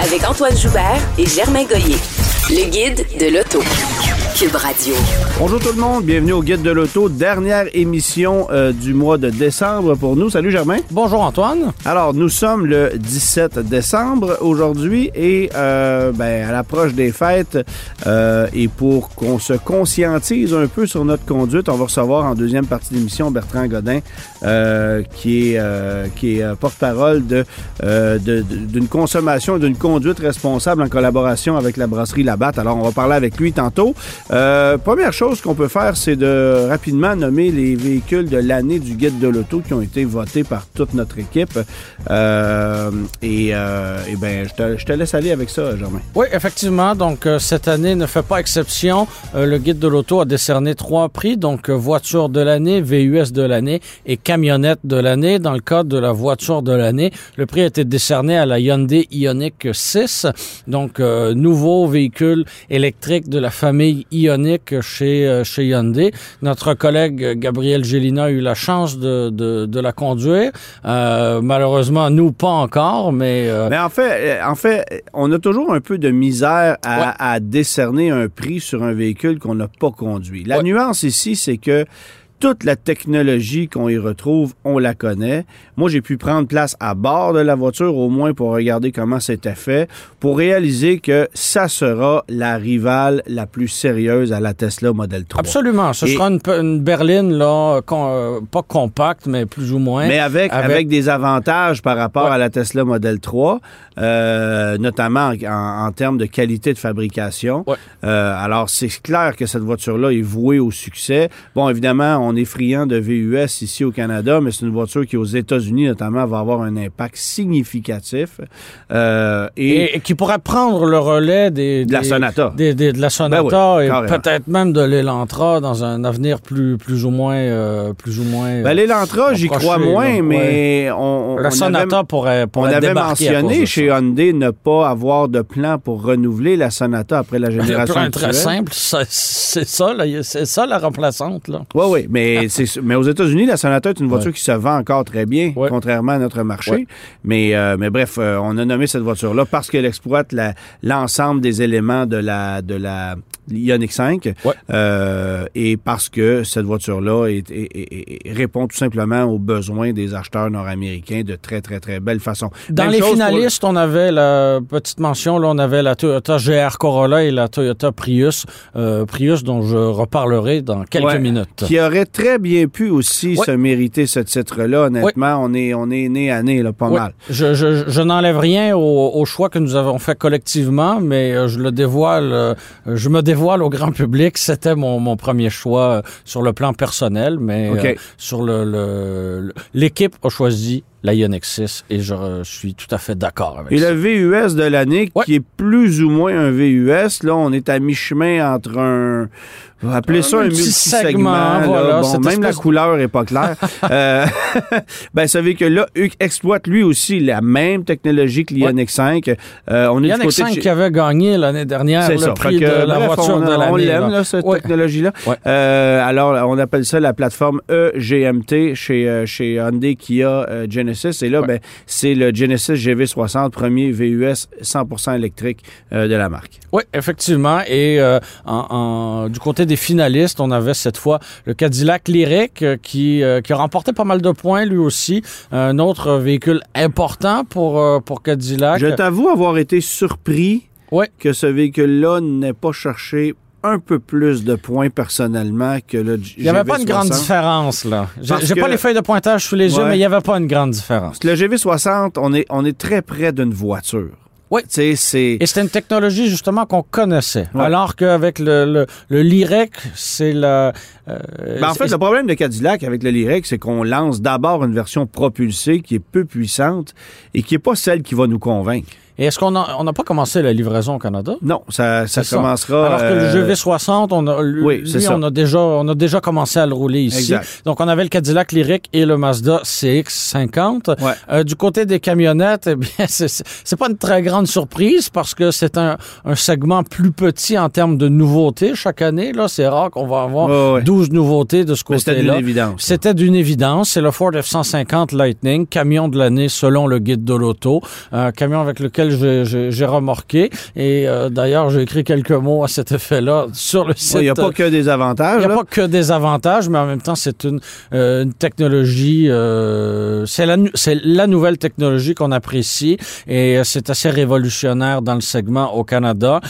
Avec Antoine Joubert et Germain Goyer. Le guide de l'auto. Cube Radio. Bonjour tout le monde, bienvenue au Guide de l'Auto, dernière émission euh, du mois de décembre pour nous. Salut Germain. Bonjour Antoine. Alors, nous sommes le 17 décembre aujourd'hui et euh, ben, à l'approche des fêtes euh, et pour qu'on se conscientise un peu sur notre conduite, on va recevoir en deuxième partie d'émission Bertrand Godin euh, qui est, euh, qui est euh, porte-parole de, euh, d'une consommation et d'une conduite responsable en collaboration avec la brasserie Labatte. Alors, on va parler avec lui tantôt. Euh, première chose qu'on peut faire, c'est de rapidement nommer les véhicules de l'année du guide de l'auto qui ont été votés par toute notre équipe. Euh, et, euh, ben, je te, laisse aller avec ça, Germain. Oui, effectivement. Donc, euh, cette année ne fait pas exception. Euh, le guide de l'auto a décerné trois prix. Donc, voiture de l'année, VUS de l'année et camionnette de l'année. Dans le cadre de la voiture de l'année, le prix a été décerné à la Hyundai Ioniq 6. Donc, nouveau véhicule électrique de la famille Ioniq chez, euh, chez Hyundai. Notre collègue Gabriel Gélina a eu la chance de, de, de la conduire. Euh, malheureusement, nous, pas encore, mais... euh, Mais en fait, en fait, on a toujours un peu de misère à, à décerner un prix sur un véhicule qu'on n'a pas conduit. La Ouais. nuance ici, c'est que toute la technologie qu'on y retrouve, on la connaît. Moi, j'ai pu prendre place à bord de la voiture, au moins pour regarder comment c'était fait, pour réaliser que ça sera la rivale la plus sérieuse à la Tesla Model 3. Absolument. Ce Et- sera une, berline, là, con- euh, pas compacte, mais plus ou moins. Mais avec, avec, Avec- des avantages par rapport Ouais. à la Tesla Model 3, euh, notamment en, en- en termes de qualité de fabrication. Ouais. Euh, alors, c'est clair que cette voiture-là est vouée au succès. Bon, évidemment, on est friand de VUS ici au Canada, mais c'est une voiture qui, aux États-Unis notamment, va avoir un impact significatif. Euh, et, qui pourrait prendre le relais des, de la Sonata. des- des- de la Sonata Ben oui, et peut-être même de l'Elantra dans un avenir plus, plus ou moins... euh, plus ou moins Ben, l'Elantra, j'y crois moins, mais on, on- la on Sonata avait- pourrait, On avait mentionné chez. Hyundai ne pas avoir de plan pour renouveler la Sonata après la génération plan est très simple, c'est ça, c'est ça la remplaçante. Là. Oui, oui, mais, mais aux États-Unis, la Sonata est une voiture qui se vend encore très bien, Ouais. contrairement à notre marché. Ouais. Mais, euh, mais bref, euh, on a nommé cette voiture-là parce qu'elle exploite l'ensemble des éléments de la, de la Ioniq 5 Ouais. euh, et parce que cette voiture-là est- est- est- est- répond tout simplement aux besoins des acheteurs nord-américains de très, très, très belle façon. Dans Même les pour- finalistes, on avait la petite mention, là, on avait la Toyota GR Corolla et la Toyota Prius. Euh, Prius dont je reparlerai dans quelques Ouais, minutes. Qui aurait très bien pu aussi se mériter ce titre-là, honnêtement. On, est, on est né à nez, là, pas Oui. mal. Je, je, je n'enlève rien au, au choix que nous avons fait collectivement, mais euh, je le dévoile, euh, je me dévoile au grand public. C'était mon, mon premier choix euh, sur le plan personnel, mais OK. euh, sur le- l'équipe a choisi la Ioniq 6 et je, je suis tout à fait d'accord avec Et ça. le VUS de l'année, Ouais. qui est plus ou moins un VUS, là, on est à mi-chemin entre un. Appeler ça un multisegment, multisegment. là. voilà, Bon, même la couleur est pas claire. euh, ben, ce véhicule-là u- exploite lui aussi la même technologie que l'Ioniq 5. Euh, on est du Ioniq côté de 5 chez- qui avait gagné l'année dernière C'est le ça. prix que, de la bref, voiture on, de on l'année. l'aime, là. là, cette Ouais. technologie-là. Ouais. Euh, alors, on appelle ça la plateforme EGMT chez, euh, chez Hyundai, Kia, euh, Genesis. Et là, Ouais. ben, c'est le Genesis GV60, premier VUS 100% électrique euh, de la marque. Oui, effectivement. Et euh, en- en- du côté des finalistes, on avait cette fois le Cadillac Lyric euh, qui, euh, qui a remporté pas mal de points lui aussi. Un autre véhicule important pour, pour Cadillac. Je t'avoue avoir été surpris Ouais. que ce véhicule-là n'ait pas cherché un peu plus de points personnellement que le GV60. Il n'y avait pas une grande différence, là. J'ai pas les feuilles de pointage sous les yeux, Ouais. mais il n'y avait pas une grande différence. Le GV60, on est, on est très près d'une voiture. Oui. Et c'était une technologie justement qu'on connaissait. Ouais. Alors qu'avec le, le, le Lyric, c'est la. euh, Ben, en fait, le problème de Cadillac avec le Lyric, c'est qu'on lance d'abord une version propulsée qui est peu puissante et qui n'est pas celle qui va nous convaincre. Et est-ce qu'on a- on n'a pas commencé la livraison au Canada? Non, ça, ça C'est ça. commencera. Alors que le euh, GV60, on a, lui, oui, ça. on a déjà, on a déjà commencé à le rouler ici. Exact. Donc, on avait le Cadillac Lyric et le Mazda CX-50. Ouais. Euh, du côté des camionnettes, eh bien, c'est- pas une très grande surprise parce que c'est un, un segment plus petit en termes de nouveautés chaque année. Là, c'est rare qu'on va avoir ouais. 12 nouveautés de ce mais c'était côté-là. d'une évidence. C'était d'une évidence. C'est le Ford F-150 Lightning, camion de l'année selon le guide de l'auto. Un camion avec lequel j'ai- remorqué. Et euh, d'ailleurs, j'ai écrit quelques mots à cet effet-là sur le site. Il n'y a pas que des Il avantages. n'y a pas que des avantages, mais en même temps, c'est une, euh, une technologie, euh, c'est la, nouvelle technologie qu'on apprécie et euh, c'est assez révolutionnaire dans le segment au Canada.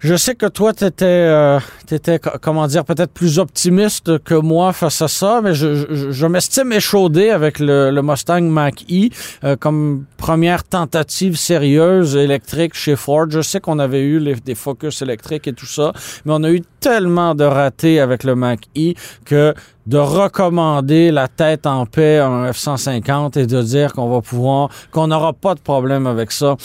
Je sais que toi, tu étais, comment dire, peut-être plus optimiste que moi face à ça, mais je, je, je m'estime échaudé avec le, le Mustang Mach-E euh, comme première tentative sérieuse électrique chez Ford. Je sais qu'on avait eu les- des Focus électriques et tout ça, mais on a eu tellement de ratés avec le Mach-E que de recommander la tête en paix à un F-150 et de dire qu'on va pouvoir, qu'on n'aura pas de problème avec ça.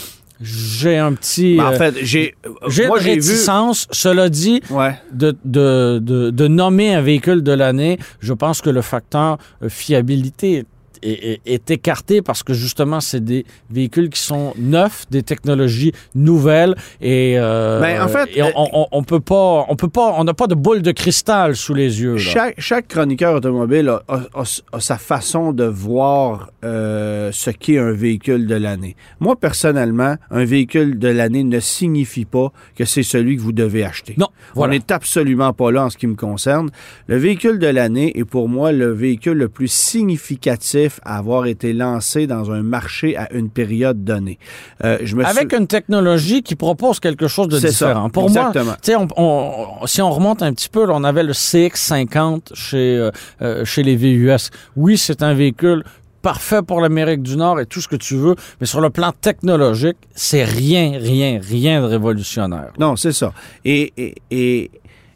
J'ai un petit... Ben, en euh, fait, j'ai. j'ai Moi, une j'ai vu. réticence. Cela dit, Ouais. de, de, de, de nommer un véhicule de l'année, je pense que le facteur fiabilité est, écarté parce que justement, c'est des véhicules qui sont neufs, des technologies nouvelles et, euh, Ben, en fait, et on, on, on peut pas, on peut pas, on n'a pas de boule de cristal sous les yeux. là. Chaque, chaque chroniqueur automobile a, a- a- a sa façon de voir euh, ce qu'est un véhicule de l'année. Moi, personnellement, un véhicule de l'année ne signifie pas que c'est celui que vous devez acheter. Non, voilà. On n'est absolument pas là en ce qui me concerne. Le véhicule de l'année est pour moi le véhicule le plus significatif à avoir été lancé dans un marché à une période donnée. Euh, je me Avec suis... une technologie qui propose quelque chose de ça, différent. Pour exactement. moi, on, on- si on remonte un petit peu, là, on avait le CX50 chez, euh, euh, chez les VUS. Oui, c'est un véhicule parfait pour l'Amérique du Nord et tout ce que tu veux, mais sur le plan technologique, c'est rien, rien, rien de révolutionnaire. Non, c'est ça. Et, et, et,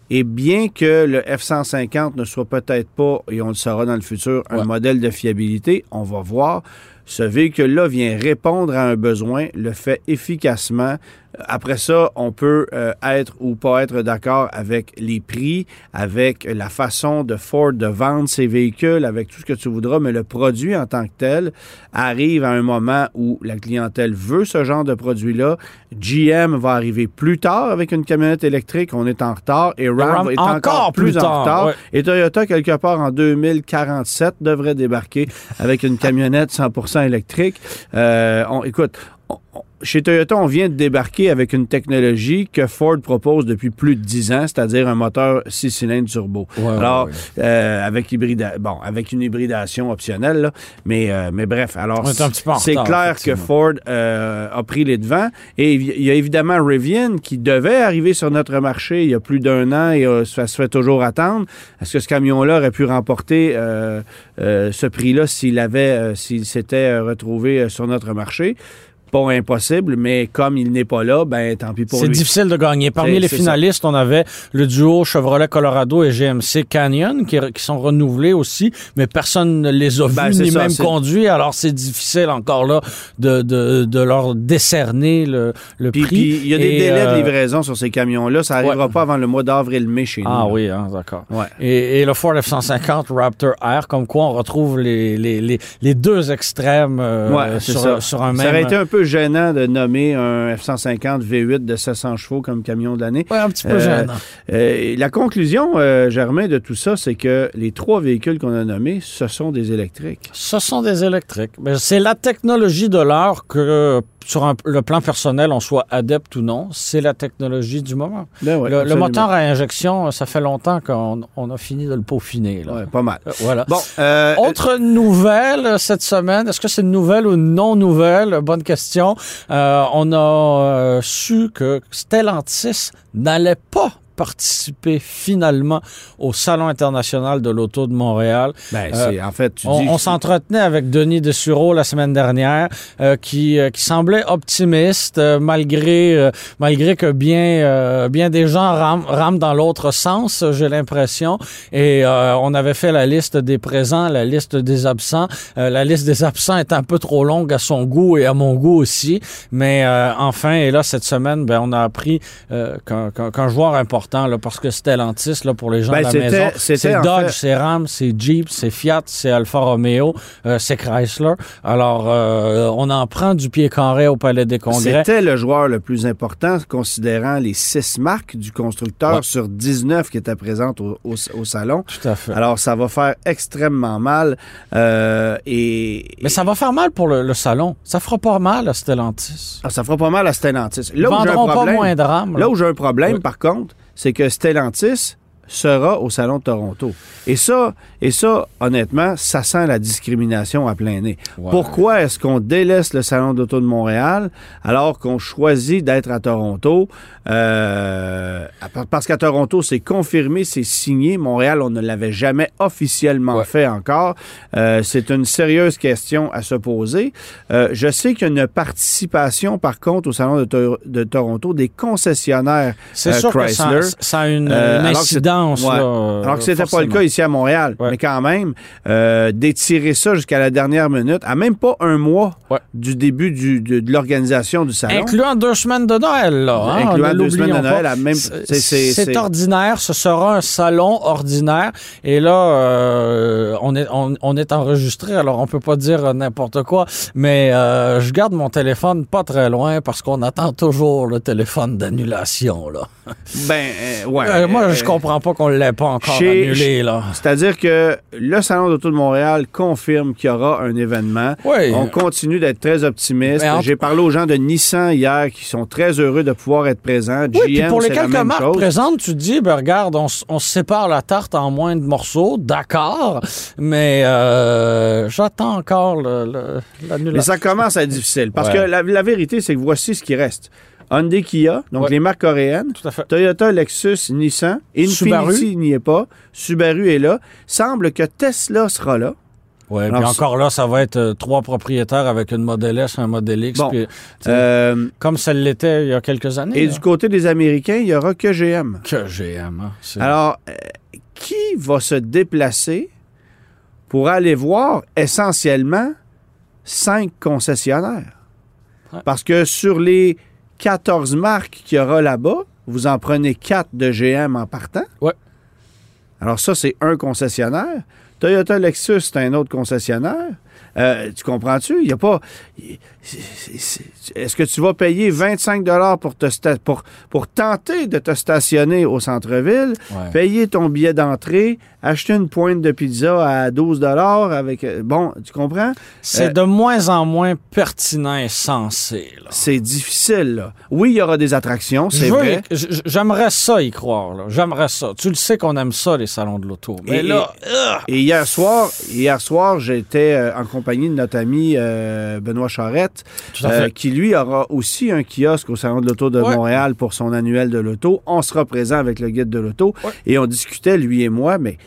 et bien que le F-150 ne soit peut-être pas, et on le saura dans le futur, un Ouais. modèle de fiabilité, on va voir. Ce véhicule-là vient répondre à un besoin, le fait efficacement. Après ça, on peut euh, être ou pas être d'accord avec les prix, avec la façon de Ford de vendre ses véhicules, avec tout ce que tu voudras, mais le produit en tant que tel arrive à un moment où la clientèle veut ce genre de produit-là. GM va arriver plus tard avec une camionnette électrique, on est en retard, et Ram, Ram est encore encore, plus plus, en tard, retard. ouais. Et Toyota, quelque part en 2047, devrait débarquer avec une camionnette 100% électrique. Euh, on, écoute, on- on- chez Toyota, on vient de débarquer avec une technologie que Ford propose depuis plus de 10 ans, c'est-à-dire un moteur 6 cylindres turbo. Ouais, alors, ouais, euh, avec, hybrida bon, avec une hybridation optionnelle, là, mais, euh, mais bref, alors c'est clair que. Ford euh, a pris les devants. Et il y a évidemment Rivian qui devait arriver sur notre marché il y a plus d'un an et ça se fait toujours attendre. Est-ce que ce camion-là aurait pu remporter ce prix-là s'il avait, s'il s'était retrouvé sur notre marché? Pas impossible, mais comme il n'est pas là, ben tant pis pour C'est lui. difficile de gagner. Parmi C'est- les c'est finalistes, on avait le duo Chevrolet Colorado et GMC Canyon qui, qui sont renouvelés aussi, mais personne ne les a Ben, vus c'est ni ça, même c'est- conduits. Alors c'est difficile encore là de, de, de leur décerner le, le Puis, prix. il y a des Et, délais euh, de livraison sur ces camions-là. Ça n'arrivera ouais. pas avant le mois d'avril-mai chez nous. Ah oui, hein, d'accord. Ouais. Et, et le Ford F-150 Raptor R, comme quoi on retrouve les, les, les, les deux extrêmes euh, Ouais, c'est sur, sur un même... Ça aurait été un peu gênant de nommer un F-150 V8 de 700 chevaux comme camion de l'année. Ouais, un petit peu Euh, gênant. Euh, la conclusion, euh, Germain, de tout ça, c'est que les trois véhicules qu'on a nommés, ce sont des électriques. Ce sont des électriques. Mais c'est la technologie de l'heure que, sur un- le plan personnel, on soit adepte ou non. C'est la technologie du moment. Ben ouais, le, moteur à injection, ça fait longtemps qu'on on a fini de le peaufiner. Là. Ouais, pas mal. Euh, Voilà. Bon, euh, Autre nouvelle euh, cette semaine, est-ce que c'est une nouvelle ou une non-nouvelle? Bonne question. Euh, on a euh, su que Stellantis n'allait pas participer finalement au Salon international de l'auto de Montréal. Ben, Euh, en fait, tu On, dis... on s'entretenait avec Denis Dessureau la semaine dernière, euh, qui, euh, qui semblait optimiste malgré malgré que bien bien des gens rament, rament dans l'autre sens, j'ai l'impression. Et on avait fait la liste des présents, la liste des absents. La liste des absents est un peu trop longue à son goût et à mon goût aussi. Mais enfin, et là cette semaine, ben on a appris qu'un joueur important, là, parce que Stellantis, là pour les gens Ben, de la c'était- maison, c'est Dodge, fait- c'est Ram, c'est Jeep, c'est Fiat, c'est Alfa Romeo, euh, c'est Chrysler. Alors, euh, on en prend du pied carré au Palais des Congrès. C'était le joueur le plus important, considérant les six marques du constructeur Ouais. sur 19 qui étaient présentes au, au- au salon. Tout à fait. Alors, ça va faire extrêmement mal. euh, et, Mais ça va faire mal pour le, le salon. Ça fera pas mal à Stellantis. Ah, ça fera pas mal à Stellantis. Là où j'ai un vendront pas problème, moins de rames. là où j'ai un problème Oui. par contre, c'est que Stellantis sera au Salon de Toronto. Et ça, et ça, honnêtement, ça sent la discrimination à plein nez. Pourquoi est-ce qu'on délaisse le Salon d'auto de Montréal alors qu'on choisit d'être à Toronto? Euh, parce qu'à Toronto, c'est confirmé, c'est signé. Montréal, on ne l'avait jamais officiellement Ouais. fait encore. Euh, c'est une sérieuse question à se poser. Euh, je sais qu'il y a une participation, par contre, au Salon de, To- de Toronto des concessionnaires C'est sûr que ça, Chrysler. ça a une, une alors Ouais. là, Alors que c'était pas le cas ici à Montréal. Ouais. Mais quand même, euh, d'étirer ça jusqu'à la dernière minute, à même pas un mois Ouais. du début du- de, de l'organisation du salon. Incluant deux semaines de Noël, là. hein, Incluant deux semaines de Noël, pas. à même- C'est- ordinaire, ce sera un salon ordinaire. Et là, euh, on, est, on, on est enregistré, alors on peut pas dire n'importe quoi. Mais euh, je garde mon téléphone pas très loin parce qu'on attend toujours le téléphone d'annulation, là. Ben, ouais. Moi, je comprends pas qu'on l'ait pas encore chez- annulé, là. C'est-à-dire que le Salon d'auto de Montréal confirme qu'il y aura un événement. Oui. On continue d'être très optimiste. En- J'ai parlé aux gens de Nissan hier qui sont très heureux de pouvoir être présents. Oui, GM, pour les quelques marques présentes, tu te dis, ben regarde, on, sépare la tarte en moins de morceaux, d'accord, mais euh, j'attends encore le- le- Mais l'annulation. ça commence à être difficile. Parce Ouais. que la, la vérité, c'est que voici ce qui reste. Hyundai, Kia, donc Ouais. les marques coréennes. Tout à fait. Toyota, Lexus, Nissan. Subaru. Infiniti n'y est pas. Subaru est là. Semble que Tesla sera là. Ouais, Alors, puis encore là, ça va être euh, trois propriétaires avec une Model S, un Model X, Bon. puis, Euh, comme ça l'était il y a quelques années. et là. du côté des Américains, il n'y aura que GM. Que GM, hein. C'est- Alors, euh, qui va se déplacer pour aller voir essentiellement cinq concessionnaires? Ouais. Parce que sur les 14 marques qu'il y aura là-bas, vous en prenez quatre de GM en partant. Ouais. Alors ça, c'est un concessionnaire. Toyota Lexus, c'est un autre concessionnaire. Euh, tu comprends-tu? Il y a pas. Est-ce que tu vas payer 25 pour, te sta- pour, pour tenter de te stationner au centre-ville, Ouais. payer ton billet d'entrée, acheter une pointe de pizza à 12 avec. euh, Bon, tu comprends? C'est Euh, de moins en moins pertinent et sensé. C'est difficile, là. Oui, il y aura des attractions, c'est vrai. J'aimerais ça y croire. J'aimerais ça. Tu le sais qu'on aime ça, les salons de l'auto. Mais Et- là, Et hier soir, hier soir, j'étais en compagnie de notre ami euh, Benoît Charette, euh, qui lui aura aussi un kiosque au Salon de l'Auto de Ouais. Montréal pour son annuel de l'auto. On sera présent avec le guide de l'auto Ouais. et on discutait, lui et moi, mais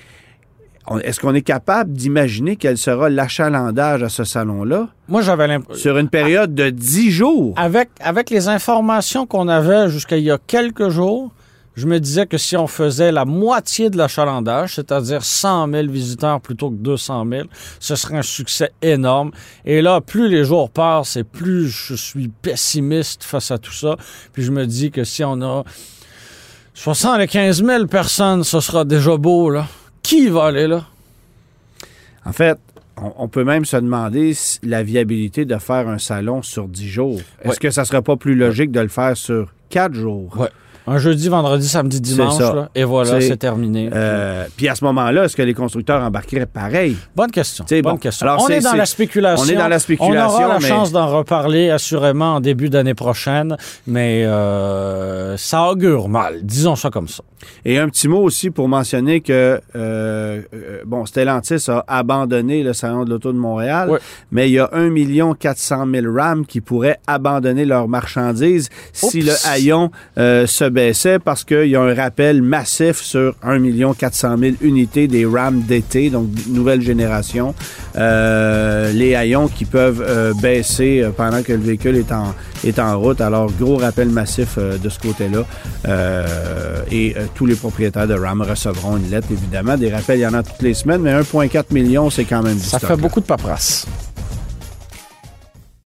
est-ce qu'on est capable d'imaginer quel sera l'achalandage à ce salon-là? Moi, j'avais l'impression. sur une période de 10 jours? Avec, avec les informations qu'on avait jusqu'à il y a quelques jours, je me disais que si on faisait la moitié de l'achalandage, c'est-à-dire 100 000 visiteurs plutôt que 200 000, ce serait un succès énorme. Et là, plus les jours passent et plus je suis pessimiste face à tout ça. Puis je me dis que si on a 75 000 personnes, ce sera déjà beau, là. Qui va aller là? En fait, on, peut même se demander la viabilité de faire un salon sur 10 jours. Est-ce Ouais. que ça serait pas plus logique de le faire sur 4 jours? Ouais. Un jeudi, vendredi, samedi, dimanche, là, et voilà, C'est- terminé. Euh, puis à ce moment-là, est-ce que les constructeurs embarqueraient pareil? Bonne question. Bonne bon. question. Alors, on est dans la spéculation. on est dans la spéculation, On aura la mais- chance d'en reparler assurément en début d'année prochaine, mais euh, ça augure mal. Disons ça comme ça. Et un petit mot aussi pour mentionner que, euh, bon, Stellantis a abandonné le Salon de l'Auto de Montréal, mais il y a 1 400 000 RAM qui pourraient abandonner leurs marchandises si le haillon se baissait parce qu'il y a un rappel massif sur 1 400 000 unités des RAM d'été, donc nouvelle génération. Euh, les haillons qui peuvent euh, baisser euh, pendant que le véhicule est en, est en route. Alors, gros rappel massif de ce côté-là. et tous les propriétaires de RAM recevront une lettre, évidemment. Des rappels, il y en a toutes les semaines, mais 1,4 million, c'est quand même du Ça fait beaucoup de paperasse.